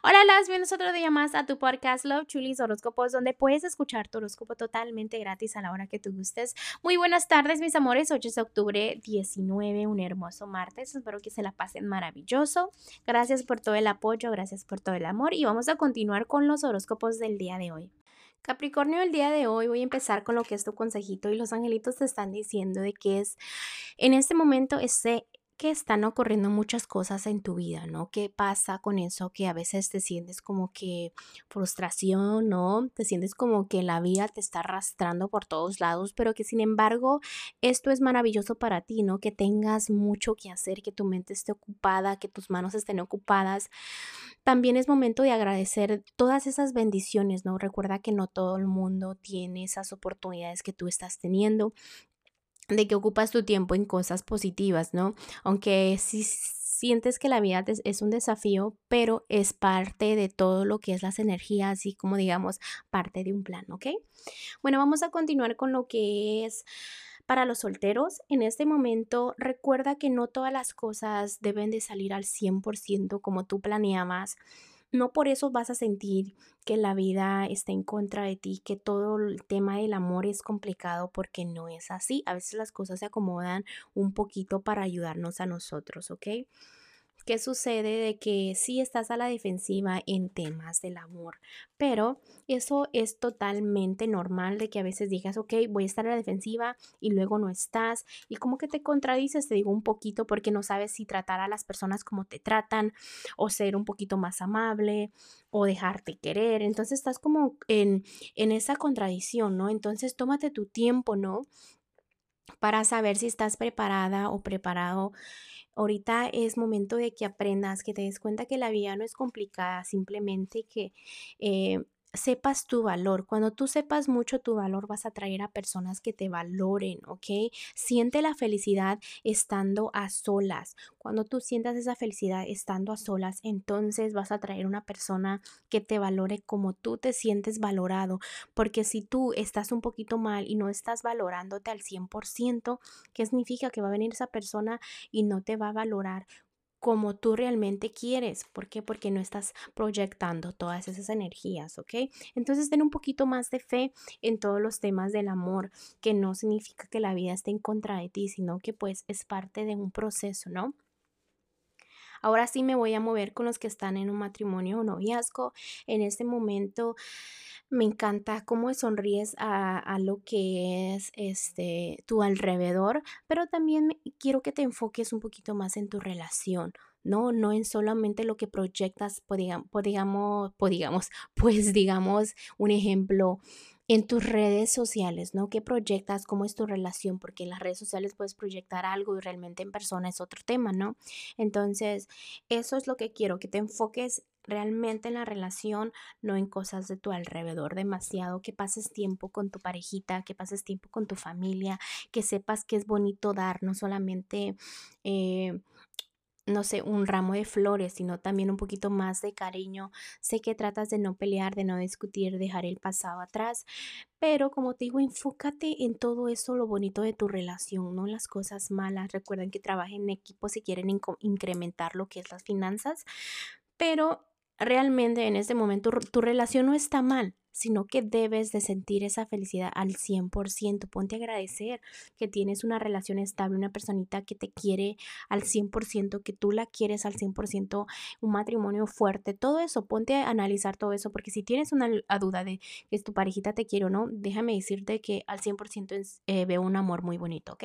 Hola, las bienvenidos otro día más a tu podcast Love Chulis Horóscopos, donde puedes escuchar tu horóscopo totalmente gratis a la hora que tú gustes. Muy buenas tardes, mis amores. 8 de octubre 19, un hermoso martes. Espero que se la pasen maravilloso. Gracias por todo el apoyo, gracias por todo el amor y vamos a continuar con los horóscopos del día de hoy. Capricornio, el día de hoy voy a empezar con lo que es tu consejito y los angelitos te están diciendo de que es en este momento ese que están ocurriendo muchas cosas en tu vida, ¿no? ¿Qué pasa con eso? Que a veces te sientes como que frustración, ¿no? Te sientes como que la vida te está arrastrando por todos lados, pero que sin embargo esto es maravilloso para ti, ¿no? Que tengas mucho que hacer, que tu mente esté ocupada, que tus manos estén ocupadas. También es momento de agradecer todas esas bendiciones, ¿no? Recuerda que no todo el mundo tiene esas oportunidades que tú estás teniendo de que ocupas tu tiempo en cosas positivas, ¿no? Aunque si sientes que la vida es un desafío, pero es parte de todo lo que es las energías y como digamos, parte de un plan, ¿ok? Bueno, vamos a continuar con lo que es para los solteros. En este momento, recuerda que no todas las cosas deben de salir al 100% como tú planeabas no por eso vas a sentir que la vida está en contra de ti, que todo el tema del amor es complicado porque no es así. A veces las cosas se acomodan un poquito para ayudarnos a nosotros, ¿ok? ¿Qué sucede de que sí estás a la defensiva en temas del amor? Pero eso es totalmente normal de que a veces digas, ok, voy a estar a la defensiva y luego no estás. Y como que te contradices, te digo un poquito, porque no sabes si tratar a las personas como te tratan o ser un poquito más amable o dejarte querer. Entonces estás como en, en esa contradicción, ¿no? Entonces tómate tu tiempo, ¿no? Para saber si estás preparada o preparado. Ahorita es momento de que aprendas, que te des cuenta que la vida no es complicada, simplemente que eh, sepas tu valor. Cuando tú sepas mucho tu valor, vas a atraer a personas que te valoren, ¿ok? Siente la felicidad estando a solas. Cuando tú sientas esa felicidad estando a solas, entonces vas a atraer una persona que te valore como tú te sientes valorado. Porque si tú estás un poquito mal y no estás valorándote al 100%, ¿qué significa? Que va a venir esa persona y no te va a valorar como tú realmente quieres. ¿Por qué? Porque no estás proyectando todas esas energías, ¿ok? Entonces ten un poquito más de fe en todos los temas del amor, que no significa que la vida esté en contra de ti, sino que pues es parte de un proceso, ¿no? Ahora sí me voy a mover con los que están en un matrimonio o noviazgo. En este momento me encanta cómo sonríes a, lo que es este tu alrededor, pero también quiero que te enfoques un poquito más en tu relación. No, no en solamente lo que proyectas, digamos, digamos, pues digamos, un ejemplo, en tus redes sociales, ¿no? ¿Qué proyectas? ¿Cómo es tu relación? Porque en las redes sociales puedes proyectar algo y realmente en persona es otro tema, ¿no? Entonces, eso es lo que quiero, que te enfoques realmente en la relación, no en cosas de tu alrededor demasiado, que pases tiempo con tu parejita, que pases tiempo con tu familia, que sepas que es bonito dar, no solamente... Eh, no sé, un ramo de flores, sino también un poquito más de cariño. Sé que tratas de no pelear, de no discutir, dejar el pasado atrás, pero como te digo, enfócate en todo eso, lo bonito de tu relación, no las cosas malas. Recuerden que trabajen en equipo si quieren incrementar lo que es las finanzas, pero realmente en este momento tu relación no está mal sino que debes de sentir esa felicidad al 100%. Ponte a agradecer que tienes una relación estable, una personita que te quiere al 100%, que tú la quieres al 100%, un matrimonio fuerte, todo eso, ponte a analizar todo eso, porque si tienes una duda de que tu parejita te quiere o no, déjame decirte que al 100% eh, veo un amor muy bonito, ¿ok?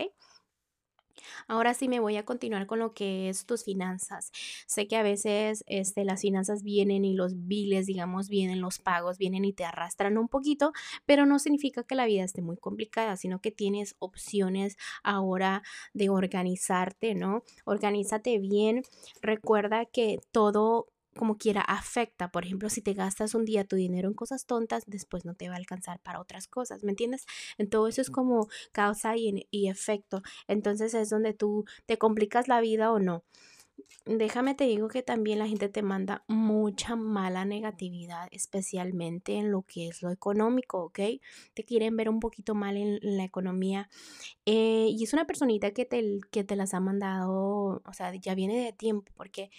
Ahora sí me voy a continuar con lo que es tus finanzas. Sé que a veces este, las finanzas vienen y los biles, digamos, vienen los pagos, vienen y te arrastran un poquito, pero no significa que la vida esté muy complicada, sino que tienes opciones ahora de organizarte, ¿no? Organízate bien. Recuerda que todo como quiera afecta. Por ejemplo, si te gastas un día tu dinero en cosas tontas, después no te va a alcanzar para otras cosas, ¿me entiendes? En todo eso es como causa y, y efecto. Entonces es donde tú te complicas la vida o no. Déjame te digo que también la gente te manda mucha mala negatividad, especialmente en lo que es lo económico, ¿ok? Te quieren ver un poquito mal en, la economía. Eh, y es una personita que te, que te las ha mandado, o sea, ya viene de tiempo, porque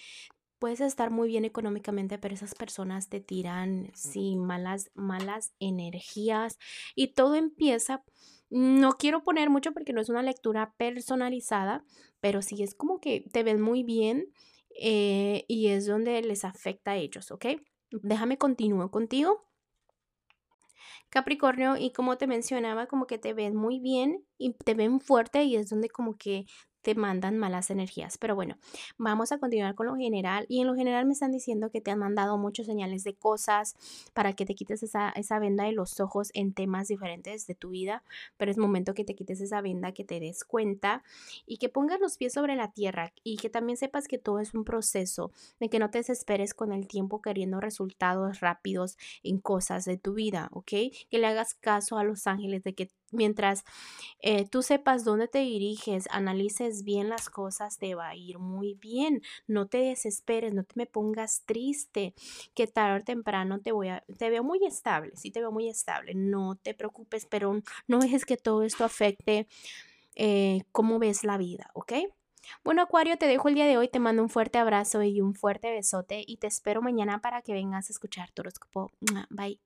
puedes estar muy bien económicamente, pero esas personas te tiran, sí, malas, malas energías y todo empieza. No quiero poner mucho porque no es una lectura personalizada, pero sí es como que te ven muy bien eh, y es donde les afecta a ellos, ¿ok? Déjame continuar contigo. Capricornio, y como te mencionaba, como que te ven muy bien y te ven fuerte y es donde como que te mandan malas energías. Pero bueno, vamos a continuar con lo general. Y en lo general me están diciendo que te han mandado muchos señales de cosas para que te quites esa, esa venda de los ojos en temas diferentes de tu vida. Pero es momento que te quites esa venda, que te des cuenta y que pongas los pies sobre la tierra y que también sepas que todo es un proceso, de que no te desesperes con el tiempo queriendo resultados rápidos en cosas de tu vida, ¿ok? Que le hagas caso a los ángeles de que mientras eh, tú sepas dónde te diriges, analices bien las cosas, te va a ir muy bien. No te desesperes, no te me pongas triste, que tarde o temprano te voy a, te veo muy estable, sí te veo muy estable. No te preocupes, pero no dejes que todo esto afecte eh, cómo ves la vida, ¿ok? Bueno, Acuario, te dejo el día de hoy, te mando un fuerte abrazo y un fuerte besote y te espero mañana para que vengas a escuchar tu horóscopo. Bye.